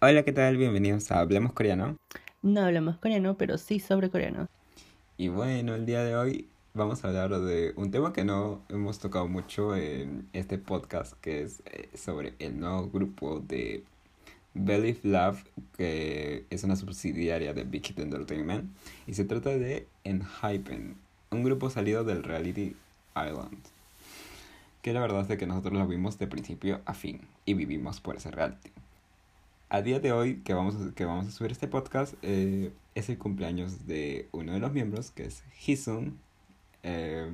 Hola, ¿qué tal? Bienvenidos a Hablemos Coreano. No hablamos coreano, pero sí sobre coreano. Y bueno, el día de hoy vamos a hablar de un tema que no hemos tocado mucho en este podcast, que es eh, sobre el nuevo grupo de Believe Love, que es una subsidiaria de Big Hit Entertainment, y se trata de Enhypen, un grupo salido del reality Island. Que la verdad es que nosotros lo vimos de principio a fin y vivimos por ese reality. A día de hoy que vamos a, que vamos a subir este podcast eh, es el cumpleaños de uno de los miembros, que es Hisun, eh,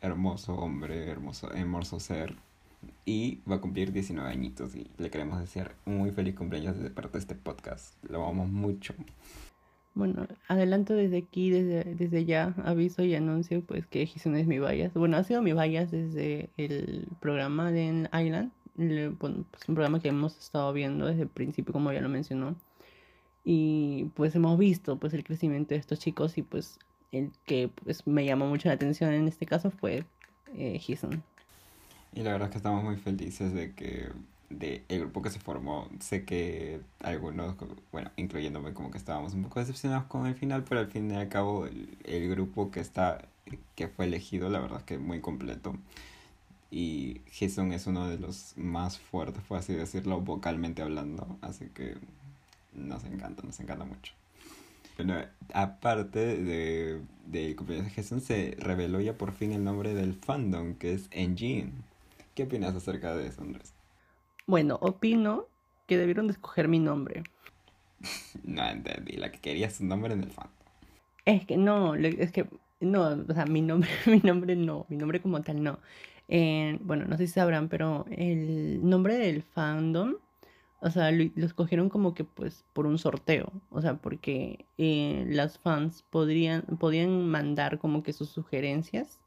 hermoso hombre, hermoso, hermoso ser, y va a cumplir 19 añitos y le queremos desear un muy feliz cumpleaños desde parte de este podcast. Lo amamos mucho. Bueno, adelanto desde aquí, desde, desde ya, aviso y anuncio pues que Hisun es mi bias. Bueno, ha sido mi bias desde el programa de Island, bueno, pues un programa que hemos estado viendo desde el principio, como ya lo mencionó. Y pues hemos visto pues el crecimiento de estos chicos y pues el que pues me llamó mucho la atención en este caso fue eh, Hisun. Y la verdad es que estamos muy felices de que de el grupo que se formó, sé que algunos, bueno, incluyéndome como que estábamos un poco decepcionados con el final, pero al fin y al cabo el, el grupo que está que fue elegido, la verdad es que muy completo. Y Jason es uno de los más fuertes, por así decirlo, vocalmente hablando, así que nos encanta, nos encanta mucho. Bueno, aparte de, de cumpleaños de Jason, se reveló ya por fin el nombre del fandom, que es Engine. ¿Qué opinas acerca de eso, Andrés? Bueno, opino que debieron de escoger mi nombre. no entendí, la que quería su nombre en el fandom. Es que no, es que no, o sea, mi nombre, mi nombre no, mi nombre como tal no. Eh, bueno, no sé si sabrán, pero el nombre del fandom, o sea, lo, lo escogieron como que pues por un sorteo, o sea, porque eh, las fans podrían, podían mandar como que sus sugerencias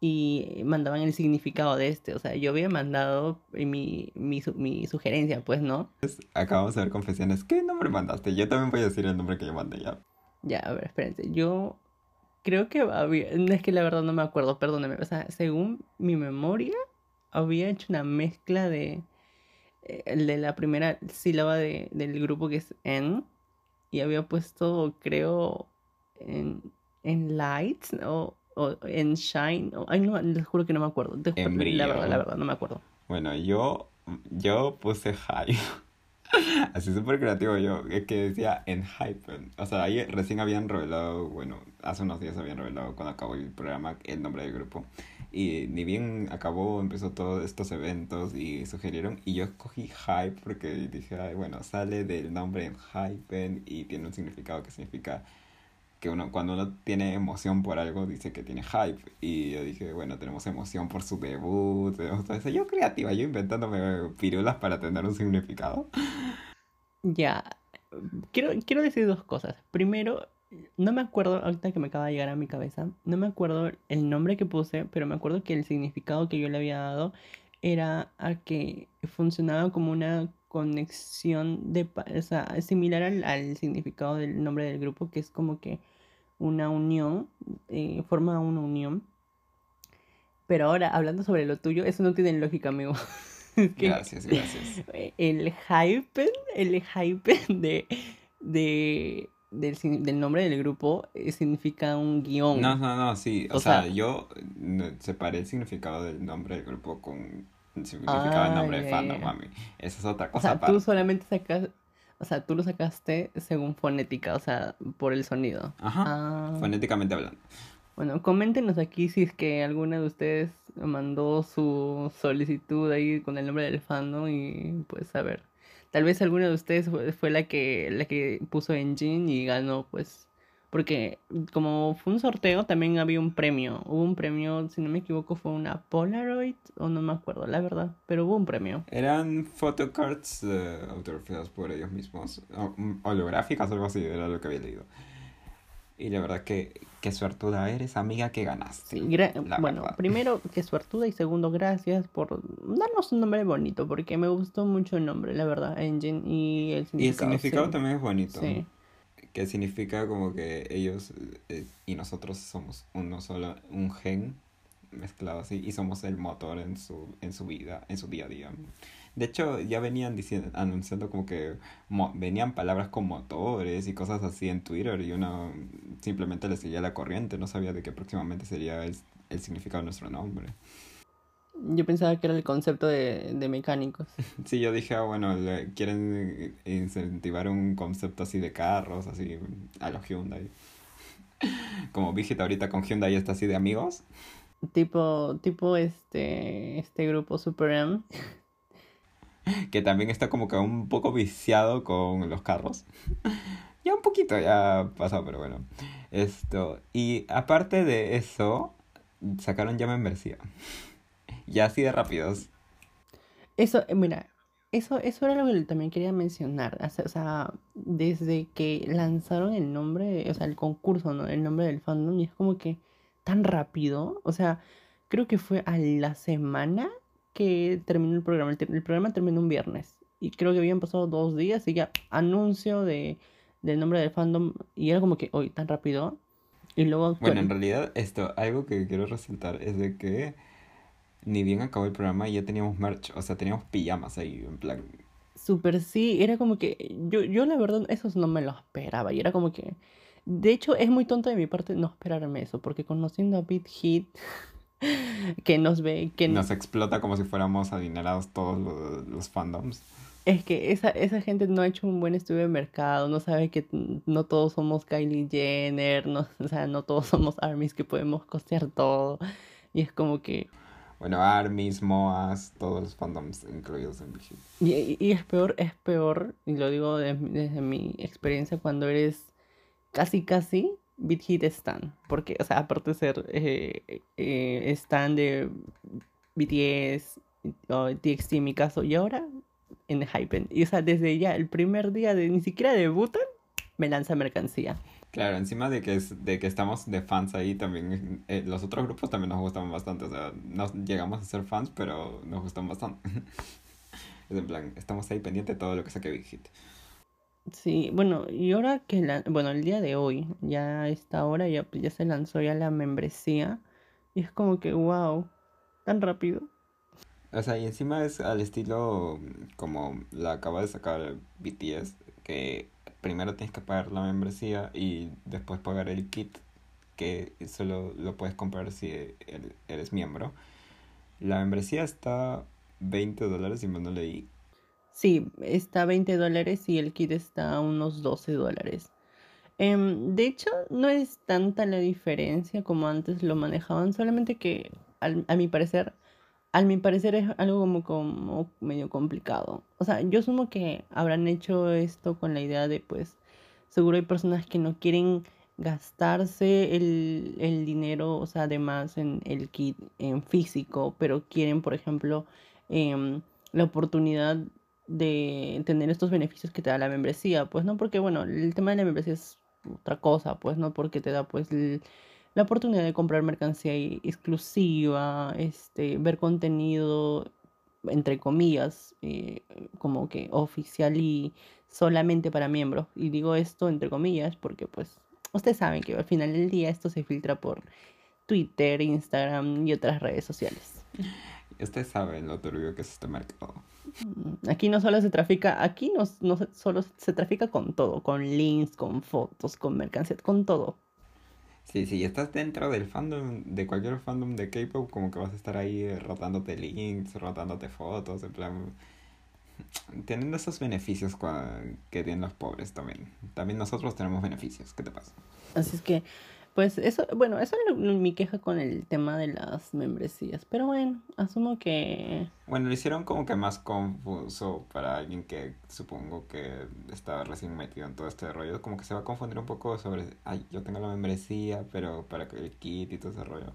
y mandaban el significado de este. O sea, yo había mandado mi, mi, mi sugerencia, pues, ¿no? Acabamos de ver confesiones. ¿Qué nombre mandaste? Yo también voy a decir el nombre que yo mandé ya. Ya, a ver, espérense. Yo creo que había... Es que la verdad no me acuerdo, perdóneme. O sea, según mi memoria, había hecho una mezcla de... El de la primera sílaba de, del grupo que es N. Y había puesto, creo, en, en lights o o en Shine, o, ay no, les juro que no me acuerdo. Brillo. La verdad, la verdad, no me acuerdo. Bueno, yo, yo puse hype. Así súper creativo yo. Es que decía en hype. O sea, ahí recién habían revelado, bueno, hace unos días habían revelado cuando acabó el programa el nombre del grupo. Y ni bien acabó, empezó todos estos eventos y sugirieron. Y yo escogí hype porque dije, ay, bueno, sale del nombre en hype y tiene un significado que significa que uno cuando uno tiene emoción por algo dice que tiene hype. Y yo dije bueno tenemos emoción por su debut tenemos yo creativa yo inventándome pirulas para tener un significado. Ya, quiero, quiero decir dos cosas. Primero, no me acuerdo, ahorita que me acaba de llegar a mi cabeza, no me acuerdo el nombre que puse, pero me acuerdo que el significado que yo le había dado era a que funcionaba como una conexión de, o sea, similar al, al significado del nombre del grupo, que es como que una unión, eh, forma una unión. Pero ahora, hablando sobre lo tuyo, eso no tiene lógica, amigo. Que gracias gracias el hype, el hype de, de, del, nombre del grupo eh, significa un guion. no no no sí o, O sea, sea- yo no, separé el significado del nombre del grupo con el significado del Ah, nombre de fandom mami esa es otra O cosa sea, tú aparte. solamente sacas, o sea, tú lo sacaste según fonética, o sea, por el sonido. ajá Ah, fonéticamente hablando bueno, coméntenos aquí si es que alguna de ustedes mandó su solicitud ahí con el nombre del fandom y pues a ver. Tal vez alguna de ustedes fue, fue la que la que puso Engine y ganó, pues. Porque como fue un sorteo, también había un premio. Hubo un premio, si no me equivoco, fue una Polaroid, o no me acuerdo, la verdad. Pero hubo un premio. Eran photocards eh, autografiadas por ellos mismos, mm, holográficas algo así, era lo que había leído. Y la verdad que, qué suertuda eres, amiga, que ganaste. Sí, bueno, verdad. primero que suertuda y segundo gracias por darnos un nombre bonito, porque me gustó mucho el nombre, la verdad, Engine y el significado. Y el significado sí. también es bonito. Sí. Que significa como que ellos eh, y nosotros somos uno solo, un gen mezclado así, y somos el motor en su, en su vida, en su día a día. De hecho, ya venían diciendo, anunciando como que venían palabras con motores y cosas así en Twitter y uno simplemente le seguía la corriente, no sabía de qué próximamente sería el, el significado de nuestro nombre. Yo pensaba que era el concepto de, de mecánicos. Sí, yo dije, ah, bueno, quieren incentivar un concepto así de carros, así a los Hyundai. Como Vigita ahorita con Hyundai está así de amigos. Tipo, tipo este, este grupo Super M. Que también está como que un poco viciado con los carros. Ya un poquito, ya pasado, pero bueno. Esto. Y aparte de eso, sacaron ya membresía. Ya así de rápidos. Eso, eh, mira, eso, eso era lo que también quería mencionar. O sea, desde que lanzaron el nombre, o sea, el concurso, ¿no? El nombre del fandom, y es como que tan rápido. O sea, creo que fue a la semana que terminó el programa. El, programa terminó un viernes. Y creo que habían pasado dos días y ya anuncio de, del nombre del fandom. Y era como que, hoy, tan rápido. Y luego... Bueno, en realidad, esto, algo que quiero resaltar es de que ni bien acabó el programa y ya teníamos merch, o sea, teníamos pijamas ahí, en plan. Súper sí, era como que yo, yo la verdad esos no me los esperaba y era como que... De hecho, es muy tonto de mi parte no esperarme eso, porque conociendo a Beat Hit, que nos ve, que nos explota como si fuéramos adinerados todos los, los, fandoms. Es que esa, esa gente no ha hecho un buen estudio de mercado, no sabe que no todos somos Kylie Jenner, no, o sea, no todos somos armies que podemos costear todo. Y es como que bueno, Armis, Moas, todos los fandoms incluidos en Big Y, y, es peor, es peor, y lo digo desde, mi experiencia, cuando eres casi, casi Big Hit Stan. Porque, o sea, aparte de ser eh, eh, Stan de BTS o TXT mi caso, y ahora en Hypen. Y, o sea, desde ya, el primer día de ni siquiera debutan, me lanza mercancía. Claro, encima de que, es, de que estamos de fans ahí, también eh, los otros grupos también nos gustan bastante. O sea, no llegamos a ser fans, pero nos gustan bastante. es en plan, estamos ahí pendientes de todo lo que saque Big Hit. Sí, bueno, y ahora que, la, bueno, el día de hoy, ya a esta hora ya, ya se lanzó ya la membresía. Y es como que, wow, tan rápido. O sea, y encima es al estilo como la acaba de sacar BTS, que primero tienes que pagar la membresía y después pagar el kit, que solo lo puedes comprar si eres miembro. La membresía está 20 dólares, y me no leí. Sí, está 20 dólares y el kit está a unos 12 dólares. Em, de hecho, no es tanta la diferencia como antes lo manejaban, solamente que a mi parecer a mi parecer es algo como, como medio complicado. O sea, yo asumo que habrán hecho esto con la idea de, pues, seguro hay personas que no quieren gastarse el, el dinero, o sea, además en el kit en físico, pero quieren, por ejemplo, em, la oportunidad de tener estos beneficios que te da la membresía, pues no porque, bueno, el tema de la membresía es otra cosa, pues no porque te da, pues, el, la oportunidad de comprar mercancía exclusiva, este, ver contenido, entre comillas, eh, como que oficial y solamente para miembros. Y digo esto entre comillas porque pues ustedes saben que al final del día esto se filtra por Twitter, Instagram y otras redes sociales. Ustedes saben lo turbio que es este mercado. Mm, aquí no solo se trafica, aquí no, no solo se trafica con todo, con links, con fotos, con mercancía, con todo. Sí, si estás dentro del fandom, de cualquier fandom de K-pop, como que vas a estar ahí rotándote links, rotándote fotos, en plan. Teniendo esos beneficios que tienen los pobres también. También nosotros tenemos beneficios. ¿Qué te pasa? Así es que pues eso, bueno, eso es mi queja con el tema de las membresías. Pero bueno, asumo que... Bueno, lo hicieron como que más confuso para alguien que supongo que estaba recién metido en todo este rollo. Como que se va a confundir un poco sobre, ay, yo tengo la membresía, pero para que el kit y todo ese rollo.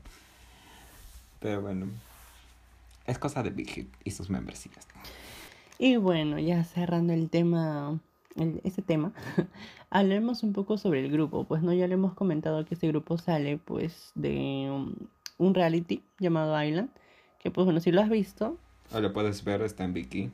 Pero bueno, es cosa de Big Hit y sus membresías. Y bueno, ya cerrando el tema ese tema, hablemos un poco sobre el grupo. Pues no, ya le hemos comentado que este grupo sale pues de un, reality llamado Island, que pues bueno, si lo has visto... O lo puedes ver, está en Vicky.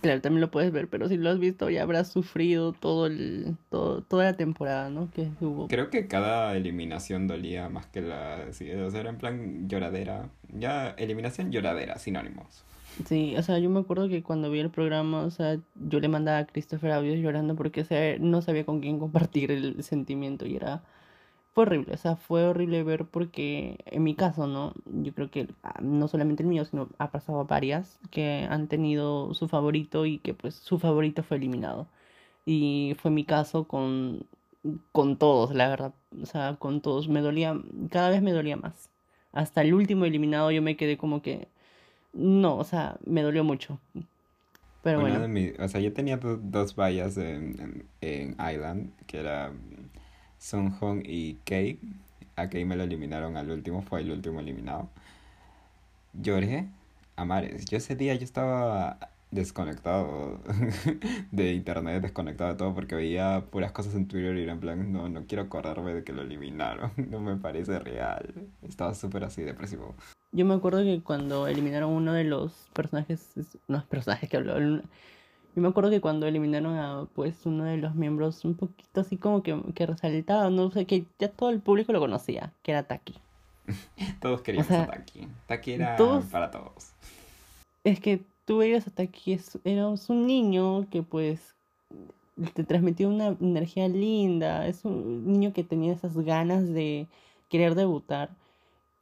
Claro, también lo puedes ver, pero si lo has visto ya habrás sufrido todo el, todo, toda la temporada, ¿no? Que hubo. Creo que cada eliminación dolía más que la... Sí, o sea, era en plan lloradera. Ya, eliminación lloradera, sinónimos. Sí, o sea, yo me acuerdo que cuando vi el programa, o sea, yo le mandaba a Christopher audios llorando porque no sabía con quién compartir el sentimiento y era fue horrible, o sea, fue horrible ver porque en mi caso, ¿no? Yo creo que ah, no solamente el mío, sino ha pasado a varias que han tenido su favorito y que pues su favorito fue eliminado. Y fue mi caso con, con todos, la verdad. O sea, con todos. Me dolía, cada vez me dolía más. Hasta el último eliminado yo me quedé como que, no, o sea, me dolió mucho. Pero Uno bueno, mis, o sea, yo tenía do- dos vallas en, en, en Island, que era Sun Hong y Kei. A Kei me lo eliminaron al último, fue el último eliminado. Lloré a mares. Yo ese día yo estaba desconectado de internet, desconectado de todo, porque veía puras cosas en Twitter y era en plan, no, no quiero acordarme de que lo eliminaron, no me parece real. Estaba súper así depresivo. Yo me acuerdo que cuando eliminaron uno de los personajes, no personajes que habló, yo me acuerdo que cuando eliminaron a pues uno de los miembros un poquito así como que, que resaltaba, no sé, que ya todo el público lo conocía, que era Taki. Todos O queríamos a sea, Taki. Taki era todos, para todos. es que tú veías a Taki, es, un niño que pues te transmitía una energía linda, es un niño que tenía esas ganas de querer debutar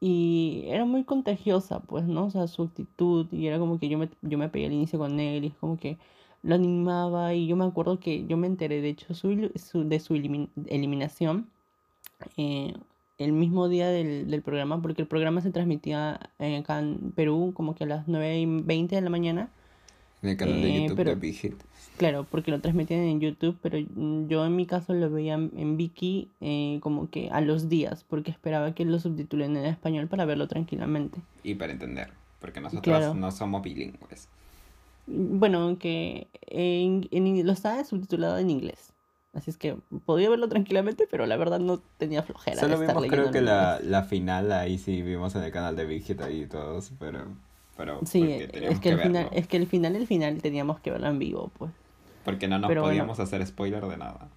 y era muy contagiosa, pues, ¿no? O sea, su actitud y era como que yo me, yo me pegué al inicio con él y es como que lo animaba y yo me acuerdo que yo me enteré, de hecho, su, su- de su elimin- eliminación eh, el mismo día del, del programa, porque el programa se transmitía eh, acá en Perú como que a las 9 y 20 de la mañana. En el canal de Eh, YouTube de pero Big Hit. claro, porque lo transmitían en YouTube, pero yo en mi caso lo veía en Viki eh, como que a los días, porque esperaba que lo subtitulen en español para verlo tranquilamente. Y para entender, porque nosotros Claro. no somos bilingües. Bueno, aunque en, en lo estaba subtitulado en inglés. Así es que podía verlo tranquilamente, pero la verdad no tenía flojera de Solo estar vimos creo que la, la final ahí sí vimos en el canal de Big Hit ahí todos, pero, pero Sí, es que que el final, es que el final, el final teníamos que verlo en vivo, pues. Porque no nos Pero bueno, podíamos hacer spoiler de nada.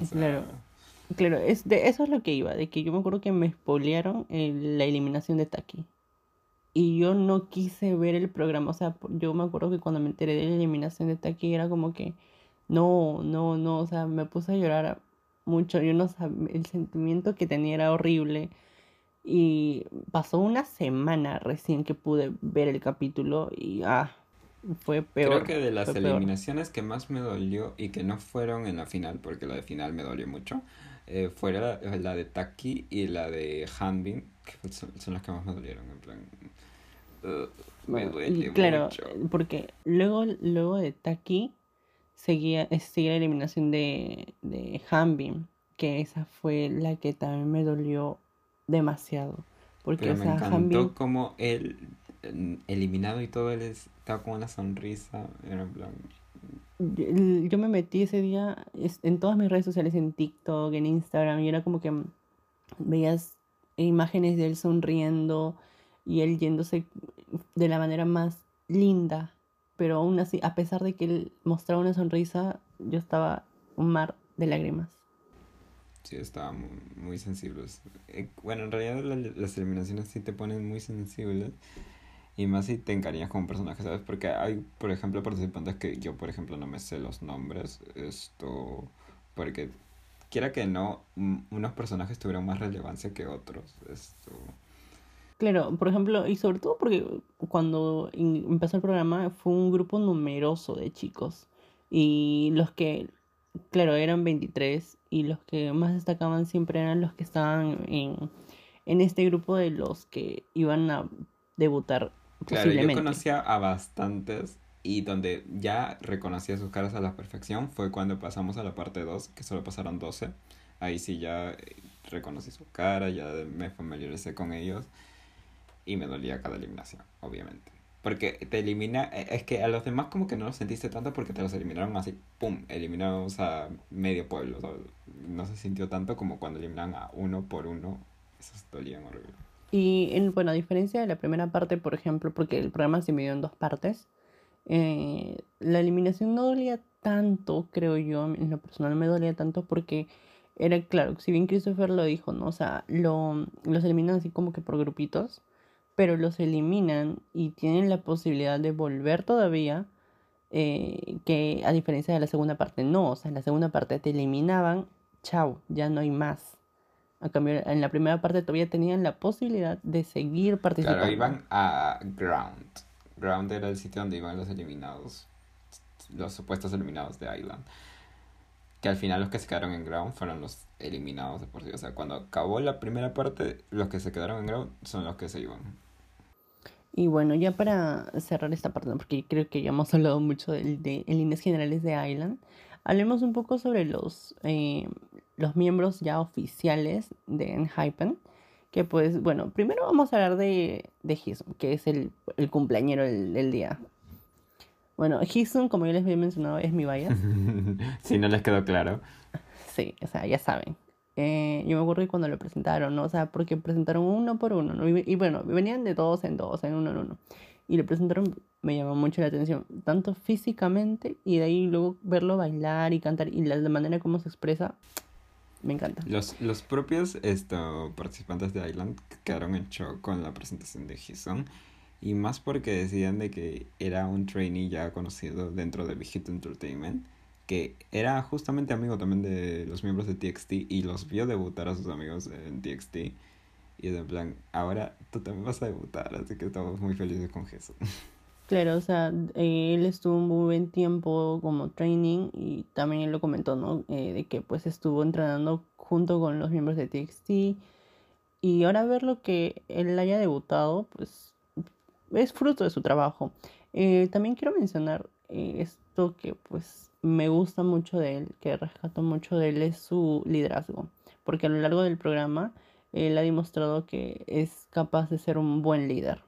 O claro, sea, claro, es de eso es lo que iba, de que yo me acuerdo que me spoilearon el- la eliminación de Taki. Y yo no quise ver el programa, o sea, yo me acuerdo que cuando me enteré de la eliminación de Taki era como que, no, no, no, o sea, me puse a llorar mucho, yo no sabía, el sentimiento que tenía era horrible. Y pasó una semana recién que pude ver el capítulo y, ah, fue creo peor, que de las peor. eliminaciones que más me dolió y que no fueron en la final, porque la de final me dolió mucho, eh, fue la, la de Taki y la de Hanbin, que son, son las que más me dolieron, en plan, "Ugh, me duele claro, mucho. porque luego, luego de Taki seguía, eh, seguía la eliminación de, de Hanbin, que esa fue la que también me dolió demasiado. Porque, Pero o me sea, encantó Hanbin, como él, eliminado y todo, él estaba con una sonrisa, era en plan, yo, yo me metí ese día en todas mis redes sociales, en TikTok, en Instagram, y era como que mm, veías imágenes de él sonriendo y él yéndose de la manera más linda, pero aún así, a pesar de que él mostraba una sonrisa, yo estaba un mar de lágrimas. Sí, estaba muy, muy sensibles. Eh, bueno, en realidad la- las eliminaciones sí te ponen muy sensibles. Y más si te encariñas con un personaje, ¿sabes? Porque hay, por ejemplo, participantes que yo, por ejemplo, no me sé los nombres. Esto, porque quiera que no, unos personajes tuvieron más relevancia que otros. Esto, Claro, por ejemplo, y sobre todo porque cuando empezó el programa fue un grupo numeroso de chicos. Y los que, claro, eran 23 y los que más destacaban siempre eran los que estaban en, en este grupo de los que iban a debutar Claro, yo posiblemente. conocía a bastantes y donde ya reconocía sus caras a la perfección fue cuando pasamos a la parte 2, que solo pasaron 12. Ahí sí ya eh, reconocí su cara, ya me familiaricé con ellos y me dolía cada eliminación, obviamente. Porque te elimina, eh, es que a los demás como que no los sentiste tanto porque te los eliminaron así, ¡pum! Eliminamos a medio pueblo, ¿sabes? No se sintió tanto como cuando eliminan a uno por uno, esos dolían horrible. Y en, bueno, a diferencia de la primera parte, por ejemplo, porque el programa se dividió en dos partes, eh, la eliminación no dolía tanto, creo yo, en lo personal me dolía tanto porque era claro, si bien Christopher lo dijo, ¿no? O sea, lo, los eliminan así como que por grupitos, pero los eliminan y tienen la posibilidad de volver todavía, eh, que a diferencia de la segunda parte, no, o sea, en la segunda parte te eliminaban, chao, ya no hay más. A cambio, en la primera parte todavía tenían la posibilidad de seguir participando. Claro, iban a Ground. Ground era el sitio donde iban los eliminados, los supuestos eliminados de Island. Que al final los que se quedaron en Ground fueron los eliminados de por sí. O sea, cuando acabó la primera parte, los que se quedaron en Ground son los que se iban. Y bueno, ya para cerrar esta parte, porque creo que ya hemos hablado mucho de, en líneas generales de Island, hablemos un poco sobre los, eh, los miembros ya oficiales de Enhypen. Que pues, bueno, primero vamos a hablar de, de que es el, el cumpleañero del, día. Bueno, Hisun, como ya les había mencionado, es mi bias. si no les quedó claro. Sí, o sea, ya saben. Eh, yo me acuerdo que cuando lo presentaron, ¿no? O sea, porque presentaron uno por uno, ¿no? Y, bueno, venían de dos en dos, en uno en uno. Y lo presentaron, me llamó mucho la atención, tanto físicamente y de ahí luego verlo bailar y cantar y la, manera como se expresa, me encanta. Los, los propios esto, participantes de Island quedaron en shock con la presentación de Hison y más porque decían de que era un trainee ya conocido dentro de Big Hit Entertainment que era justamente amigo también de los miembros de TXT y los vio debutar a sus amigos en TXT. Y de plan, ahora tú también vas a debutar, así que estamos muy felices con eso. Claro, o sea, él estuvo un buen tiempo como training y también él lo comentó, ¿no? Eh, de que pues estuvo entrenando junto con los miembros de TXT y ahora ver lo que él haya debutado, pues es fruto de su trabajo. Eh, también quiero mencionar eh, esto que pues me gusta mucho de él, que rescato mucho de él, es su liderazgo. Porque a lo largo del programa él ha demostrado que es capaz de ser un buen líder.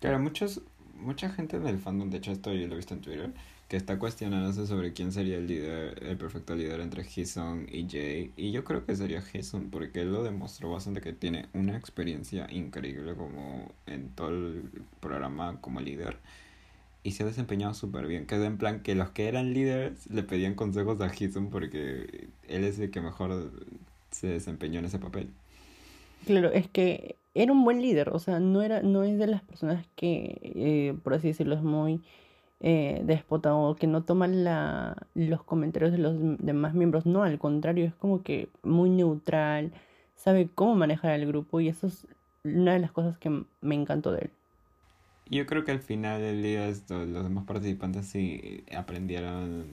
Claro, muchos, mucha gente en el fandom, de hecho esto yo lo he visto en Twitter, que está cuestionándose sobre quién sería el líder, el perfecto líder entre Hisun y Jay. Y yo creo que sería Hisun, porque él lo demostró bastante que tiene una experiencia increíble como en todo el programa como líder y se ha desempeñado súper bien. Que en plan que los que eran líderes le pedían consejos a Hisun porque él es el que mejor se desempeñó en ese papel. Claro, es que era un buen líder, o sea, no era, no es de las personas que, eh, por así decirlo, es muy eh, o que no toman la, los comentarios de los demás miembros, no, al contrario, es como que muy neutral, sabe cómo manejar al grupo y eso es una de las cosas que me encantó de él. Yo creo que al final del día esto, los demás participantes sí aprendieron,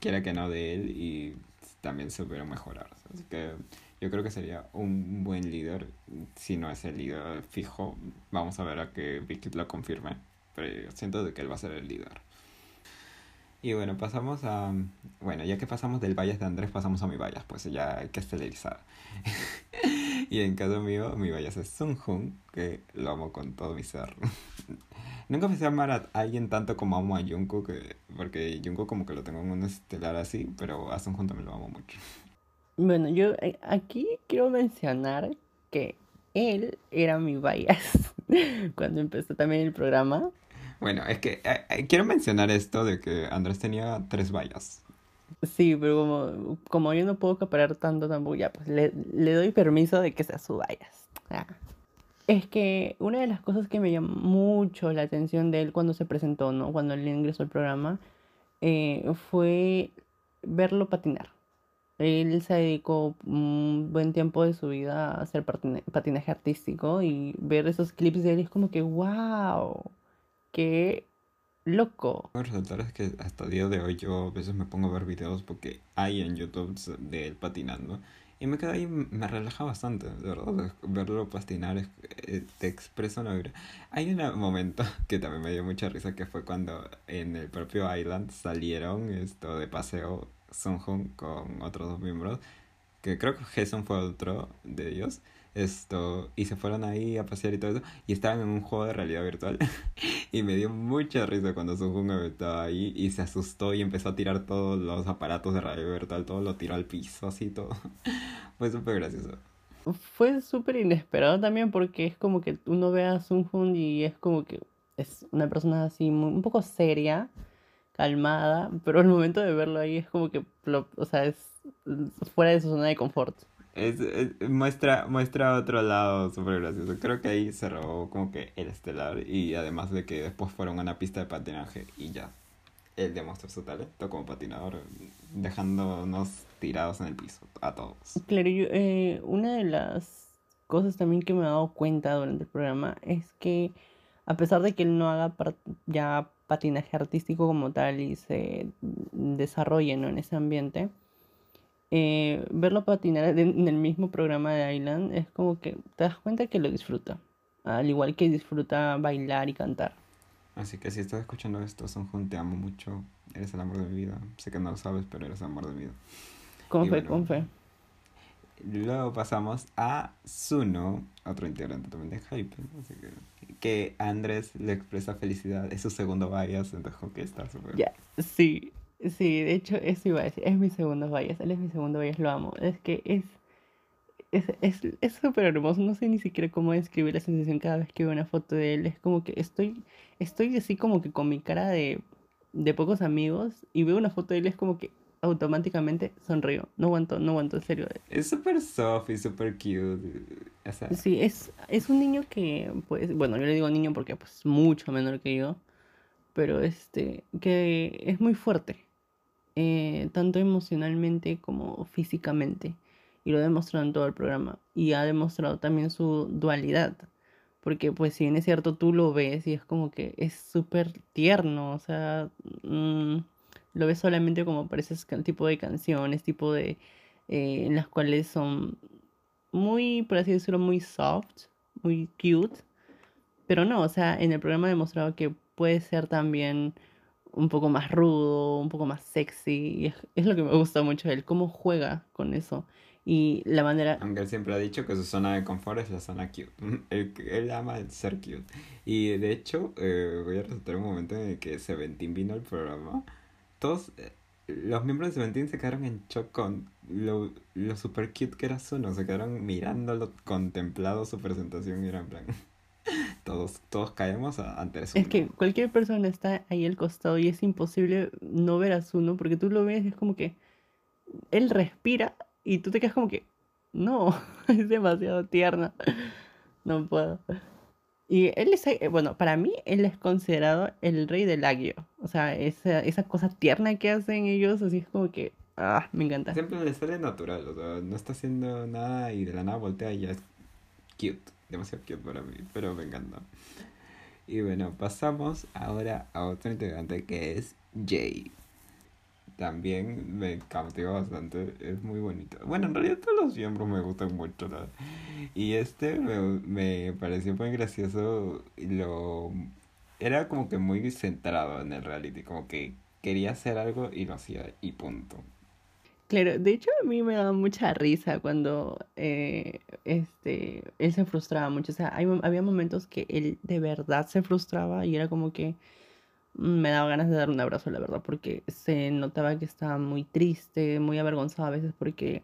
quiera que no, de él y también supieron mejorar. Así que yo creo que sería un buen líder. Si no es el líder fijo, vamos a ver a que Vicky lo confirme. Pero siento de que él va a ser el líder. Y bueno, pasamos a... Bueno, ya que pasamos del Valles de Andrés, pasamos a mi Vallas. Pues ya hay que esterilizar. y en caso mío, mi Vallas es Sun que lo amo con todo mi ser. Nunca pensé amar a alguien tanto como amo a Jungkook, que, porque Jungkook como que lo tengo en un estelar así, pero a Sun también lo amo mucho. Bueno, yo eh, aquí quiero mencionar que él era mi bias cuando empezó también el programa. Bueno, es que eh, eh, quiero mencionar esto de que Andrés tenía tres vallas. Sí, pero como, como yo no puedo caparar tanto tampoco, ya, pues le, le doy permiso de que sea su vallas. Ah. Es que una de las cosas que me llamó mucho la atención de él cuando se presentó, ¿no? Cuando él ingresó al programa, eh, fue verlo patinar. Él se dedicó un buen tiempo de su vida a hacer patinaje artístico y ver esos clips de él es como que, wow, qué loco. Lo resaltar es que hasta el día de hoy yo a veces me pongo a ver videos porque hay en YouTube de él patinando. Y me queda ahí, me relaja bastante, de verdad, verlo patinar eh, te expresa una vibra. Hay un momento que también me dio mucha risa que fue cuando en el propio Island salieron esto de paseo Sunhoon con otros dos miembros, que creo que Jason fue otro de ellos esto y se fueron ahí a pasear y todo eso y estaban en un juego de realidad virtual. Y me dio mucha risa cuando Sung estaba ahí y se asustó y empezó a tirar todos los aparatos de realidad virtual todo lo tiró al piso así todo. Fue súper gracioso. Fue súper inesperado también porque es como que uno ve a Sung y es como que es una persona así un poco seria calmada pero al momento de verlo ahí es como que o sea es fuera de su zona de confort Es, es- muestra, muestra otro lado súper gracioso. Creo que ahí se robó como que el estelar y además de que después fueron a una pista de patinaje y ya. Él demostró su talento como patinador, dejándonos tirados en el piso a todos. Claro, yo, eh, una de las cosas también que me he dado cuenta durante el programa es que a pesar de que él no haga ya patinaje artístico como tal y se desarrolle, ¿no? en ese ambiente, eh, verlo patinar en el mismo programa de Island es como que te das cuenta que lo disfruta, al igual que disfruta bailar y cantar. Así que si estás escuchando esto, Sonjun, te amo mucho. Eres el amor de mi vida. Sé que no lo sabes, pero eres el amor de mi vida. Con fe, con fe. Luego pasamos a Suno, otro integrante también de Hype. Así que, que Andrés le expresa felicidad. Es su segundo bias, entonces como que está súper. Ya, sí, sí, de hecho eso iba a decir, es mi segundo bias, él es mi segundo bias, lo amo, es que es, es, es, es súper hermoso, no sé ni siquiera cómo describir la sensación cada vez que veo una foto de él, es como que estoy, estoy así como que con mi cara de, de pocos amigos y veo una foto de él, es como que automáticamente sonrío, no aguanto, no aguanto, en serio, Es súper soft y súper cute. O sea, Sí, es, es un niño que, pues, bueno, yo le digo niño porque pues mucho menor que yo, pero este, que es muy fuerte, eh, tanto emocionalmente como físicamente, y lo ha demostrado en todo el programa, y ha demostrado también su dualidad, porque pues si bien es cierto, tú lo ves y es como que es súper tierno, o sea, mm, lo ves solamente como para ese tipo de canciones, tipo de, eh, en las cuales son muy, por así decirlo, muy soft, muy cute. Pero no, o sea, en el programa ha demostrado que puede ser también un poco más rudo, un poco más sexy. Y es, es lo que me gusta mucho de él, cómo juega con eso. Y la manera... Aunque él siempre ha dicho que su zona de confort es la zona cute. Él, él ama el ser cute. Y de hecho, eh, voy a resaltar un momento en el que Seventeen vino al programa. Todos eh, los miembros de Seventeen se quedaron en shock con lo, lo super cute que era Suno. Se quedaron mirándolo, contemplado su presentación y era en plan. Todos, todos caemos ante eso. Es que cualquier persona está ahí al costado y es imposible no ver a Zuno porque tú lo ves y es como que él respira y tú te quedas como que no, es demasiado tierno. No puedo. Y él es, eh, bueno, para mí él es considerado el rey del agio. O sea, esa, esa cosa tierna que hacen ellos, así es como que, ah, me encanta. Siempre le sale natural, o sea, no está haciendo nada y de la nada voltea y ya es cute, demasiado cute para mí, pero me encanta. Y bueno, pasamos ahora a otro integrante que es Jay. También me cautiva bastante, es muy bonito. Bueno, en realidad todos los miembros me gustan mucho, ¿no? Y este me, me pareció muy gracioso, lo... Era como que muy centrado en el reality, como que quería hacer algo y lo hacía y punto. Claro, de hecho a mí me daba mucha risa cuando eh, este, él se frustraba mucho. O sea, hay había momentos que él de verdad se frustraba y era como que mm, me daba ganas de dar un abrazo, la verdad, porque se notaba que estaba muy triste, muy avergonzado a veces porque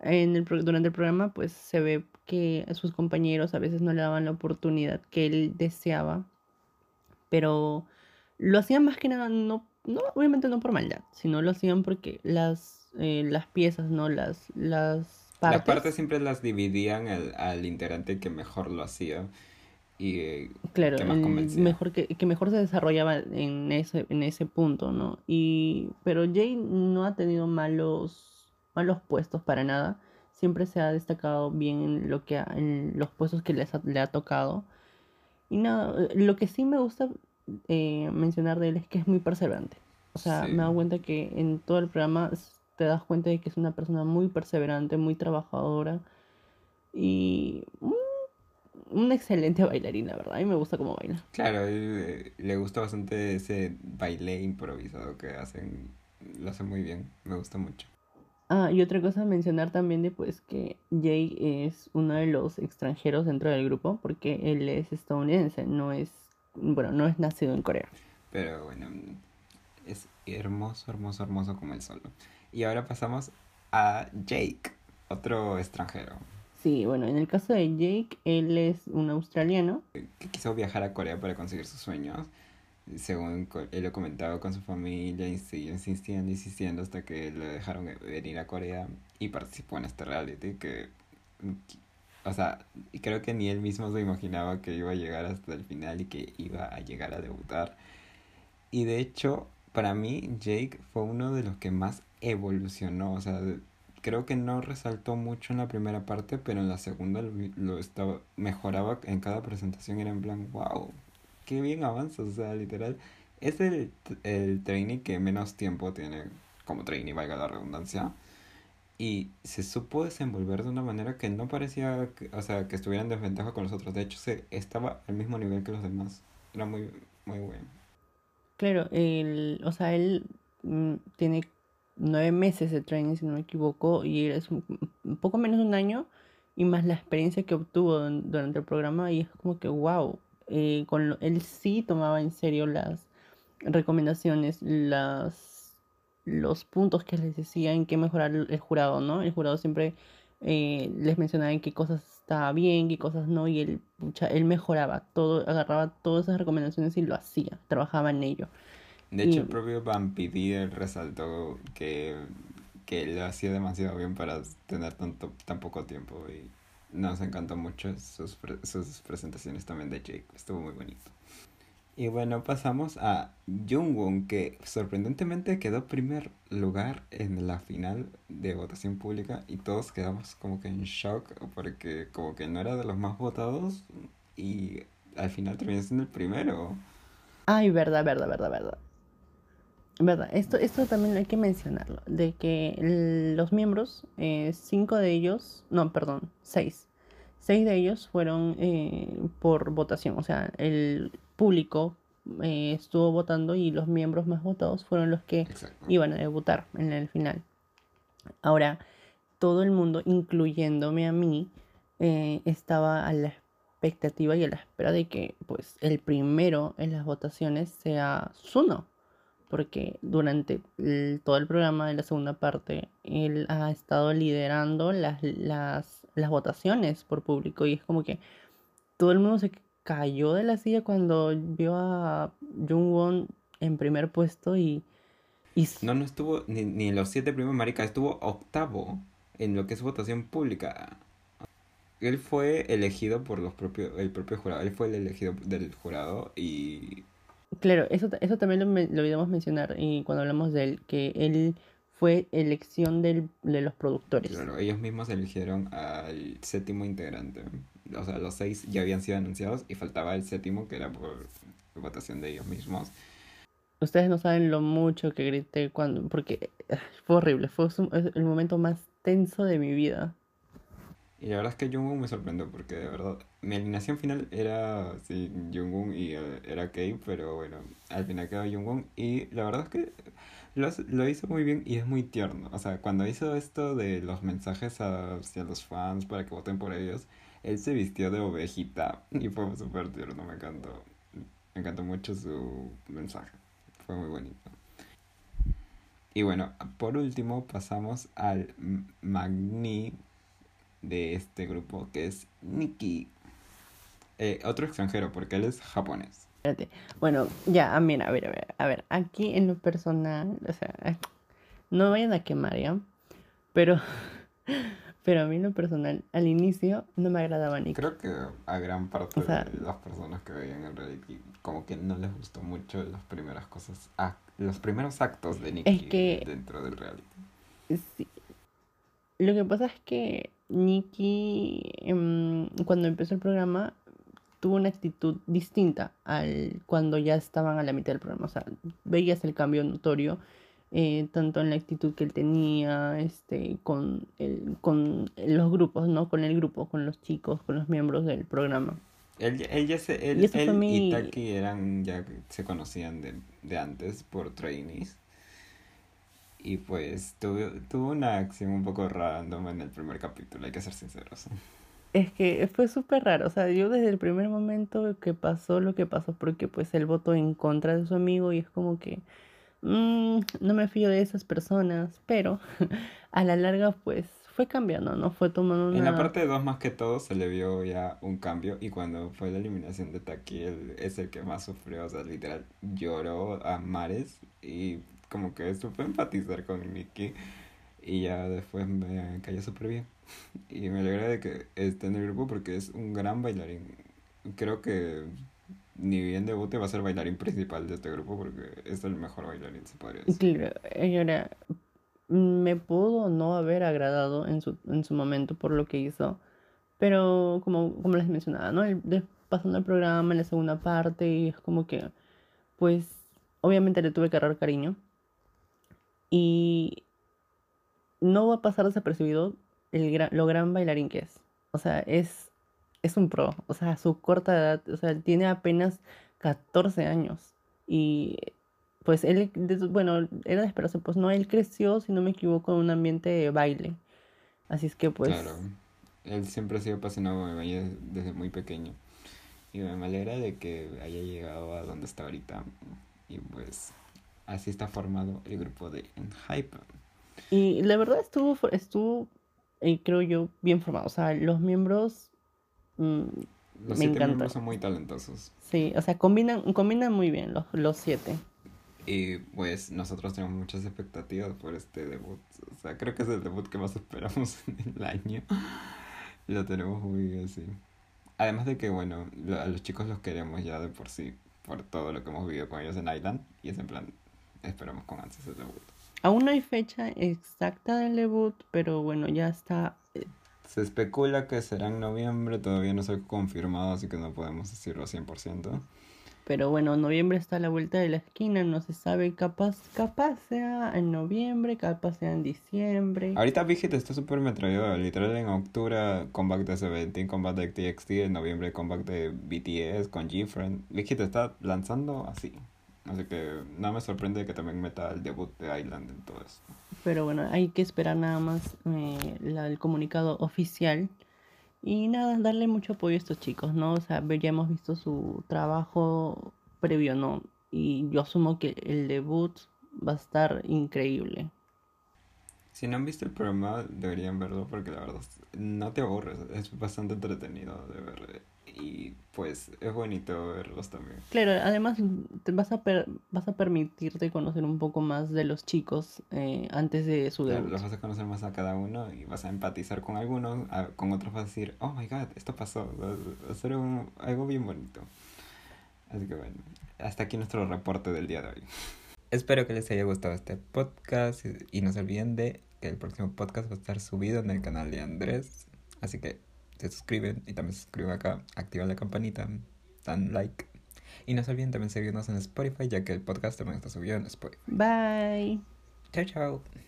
en el, durante el programa pues se ve que sus compañeros a veces no le daban la oportunidad que él deseaba, pero lo hacían más que nada, no, no, obviamente no por maldad, sino lo hacían porque las, eh, las piezas, ¿no? Las, las Las partes, partes siempre las dividían al, al integrante que mejor lo hacía y eh, claro, que más el convencía. mejor que, que mejor se desarrollaba en ese, en ese punto, ¿no? Y, pero Jay no ha tenido malos, malos puestos para nada. Siempre se ha destacado bien en lo que ha- en los puestos que les ha- le ha tocado. Y nada, lo que sí me gusta eh, mencionar de él es que es muy perseverante. O sea, me he dado cuenta que en todo el programa te das cuenta de que es una persona muy perseverante, muy trabajadora y un, un excelente bailarín, la verdad. A mí me gusta cómo baila. Claro, él, eh, le gusta bastante ese baile improvisado que hacen, lo hacen muy bien, me gusta mucho. Ah, y otra cosa a mencionar también de pues que Jay es uno de los extranjeros dentro del grupo porque él es estadounidense, no es, bueno, no es nacido en Corea. Pero bueno, es hermoso, hermoso, hermoso como el solo. Y ahora pasamos a Jake, otro extranjero, Sí, bueno, en el caso de Jake, él es un australiano. que quiso viajar a Corea para conseguir sus sueños. según él lo comentaba con su familia, y siguió insistiendo, insistiendo hasta que le dejaron venir a Corea y participó en este reality que, o sea, creo que ni él mismo se imaginaba que iba a llegar hasta el final y que iba a llegar a debutar. Y de hecho, para mí, Jake fue uno de los que más evolucionó, o sea, creo que no resaltó mucho en la primera parte, pero en la segunda lo, estaba, mejoraba en cada presentación, era en plan, wow, qué bien avanza, o sea, literal, es el, el trainee que menos tiempo tiene como trainee, valga la redundancia, y se supo desenvolver de una manera que no parecía, o sea, que estuviera en desventaja con los otros, de hecho, se, estaba al mismo nivel que los demás, era muy, muy bueno. Claro, el, o sea, él mm, tiene nueve meses de training, si no me equivoco, y es un, poco menos de un año, y más la experiencia que obtuvo durante el programa, y es como que, wow, eh, con él sí tomaba en serio las recomendaciones, las, los puntos que les decía en qué mejorar el, jurado, ¿no? El jurado siempre eh, les mencionaba en qué cosas estaba bien, qué cosas no, y él, él mejoraba todo, agarraba todas esas recomendaciones y lo hacía, trabajaba en ello. De hecho, el propio Vampire resaltó que, que lo hacía demasiado bien para tener tanto, tan poco tiempo y nos encantó mucho sus, sus presentaciones también de Jake. Estuvo muy bonito. Y bueno, pasamos a Jungwon, que sorprendentemente quedó primer lugar en la final de votación pública y todos quedamos como que en shock porque como que no era de los más votados y al final terminó siendo el primero. Ay, verdad, verdad, verdad, verdad. Verdad, esto, esto también hay que mencionarlo, de que los miembros, eh, cinco de ellos, no, perdón, seis, seis de ellos fueron eh, por votación, o sea, el público eh, estuvo votando y los miembros más votados fueron los que iban a debutar en el final. Ahora, todo el mundo, incluyéndome a mí, estaba a la expectativa y a la espera de que pues el primero en las votaciones sea Suno porque durante todo el programa de la segunda parte él ha estado liderando las, las, las votaciones por público y es como que todo el mundo se cayó de la silla cuando vio a Jungwon en primer puesto y, y... No, no estuvo ni, ni en los siete primeros, marica, estuvo octavo en lo que es votación pública. Él fue elegido por los propios, el propio jurado, él fue el elegido del jurado y Claro, eso, eso también lo, lo olvidamos mencionar y cuando hablamos de él, que él fue elección del, de los productores. Claro, ellos mismos eligieron al séptimo integrante. O sea, los seis ya habían sido anunciados y faltaba el séptimo que era por votación de ellos mismos. Ustedes no saben lo mucho que grité cuando, porque fue horrible, fue el momento más tenso de mi vida. Y la verdad es que Jungkook me sorprendió porque de verdad mi alineación final era sí, Jungkook y eh, era Kei, pero bueno, al final quedó Jungkook y la verdad es que lo, lo, hizo muy bien y es muy tierno. O sea, cuando hizo esto de los mensajes hacia los fans para que voten por ellos, él se vistió de ovejita y fue súper tierno, me encantó. Me encantó mucho su mensaje, fue muy bonito. Y bueno, por último pasamos al Magni de este grupo, que es Nikki. Eh, otro extranjero, porque él es japonés. Bueno, ya, mira, a ver, a ver, a ver, aquí en lo personal, o sea, no vayan a quemar, ¿ya? Pero, pero a mí en lo personal, al inicio no me agradaba Nikki. Creo que a gran parte de las personas que veían el reality, como que no les gustó mucho las primeras cosas, ah, los primeros actos de Nikki dentro del reality. Sí. Lo que pasa es que Nikki, em, cuando empezó el programa, tuvo una actitud distinta al cuando ya estaban a la mitad del programa. O sea, veías el cambio notorio, eh, tanto en la actitud que él tenía, este, con, el, con los grupos, ¿no? Con el grupo, con los chicos, con los miembros del programa. Él, él, ya se, él, él y Taki eran, ya se conocían de, de antes por trainees. Y pues tuvo, tuvo una acción un poco random en el primer capítulo, hay que ser sinceros. Es que fue súper raro, o sea, yo desde el primer momento que pasó lo que pasó, porque pues él votó en contra de su amigo y es como que mmm, no me fío de esas personas, pero a la larga pues fue cambiando, ¿no? Fue tomando una... En la parte 2 más que todo se le vio ya un cambio y cuando fue la eliminación de Taki él es el que más sufrió, o sea, literal lloró a mares y como que supe empatizar con Nicky y ya después me cayó súper bien y me alegra de que esté en el grupo porque es un gran bailarín. Creo que ni bien debute va a ser bailarín principal de este grupo porque es el mejor bailarín, se podría decir. Claro, ahora, me pudo no haber agradado en su, en su momento por lo que hizo, pero como, como les mencionaba, ¿no? El- de- pasando el programa en la segunda parte y es como que, pues, obviamente le tuve que agarrar cariño y no va a pasar desapercibido el gran, lo gran bailarín que es. O sea, es, es un pro. O sea, a su corta edad, o sea, tiene apenas 14 años. Y pues él, bueno, era de esperarse, pues no, él creció, si no me equivoco, en un ambiente de baile. Así es que pues, Claro, él siempre ha sido apasionado con el baile desde muy pequeño. Y me alegra de que haya llegado a donde está ahorita. Y pues así está formado el grupo de Enhypen. y la verdad estuvo, estuvo, eh, creo yo, bien formado. O sea, los miembros, mm, Los Me siete encanta. miembros son muy talentosos. sí, o sea, combinan, combinan muy bien los, los siete. Y pues nosotros tenemos muchas expectativas por este debut. O sea, creo que es el debut que más esperamos en el año. Lo tenemos muy así. Además de que, bueno, lo- a los chicos los queremos ya de por sí, por todo lo que hemos vivido con ellos en Island. Y es en plan, esperamos con ansias el debut. Aún no hay fecha exacta del debut, pero bueno, ya está. Se especula que será en noviembre, todavía no se ha confirmado, así que no podemos decirlo 100%. Pero bueno, noviembre está a la vuelta de la esquina, no se sabe, capaz, capaz sea en noviembre, capaz sea en diciembre. Ahorita Big Hit está súper metrallado, literal en octubre comeback de Seventeen, comeback de TXT, en noviembre comeback de BTS con G-Friend. Big Hit está lanzando así. Así que no me sorprende que también meta el debut de Island en todo esto. Pero bueno, hay que esperar nada más eh, la- el comunicado oficial. Y nada, darle mucho apoyo a estos chicos, ¿no? O sea, ya hemos visto su trabajo previo, ¿no? Y yo asumo que el debut va a estar increíble. Si no han visto el programa, deberían verlo porque la verdad no te aburres, es bastante entretenido de ver. Y pues es bonito verlos también. Claro, además te vas a, per- vas a permitirte conocer un poco más de los chicos eh, antes de su Claro, debut. los vas a conocer más a cada uno y vas a empatizar con algunos, a- con otros vas a decir, oh my god, esto pasó, va a ser un- algo bien bonito. Así que bueno, hasta aquí nuestro reporte del día de hoy. Espero que les haya gustado este podcast y no se olviden de que el próximo podcast va a estar subido en el canal de Andrés. Así que se suscriben y también se suscriben acá, activan la campanita, dan like. Y no se olviden también seguirnos en Spotify ya que el podcast también está subido en Spotify. Bye. Chao, chao.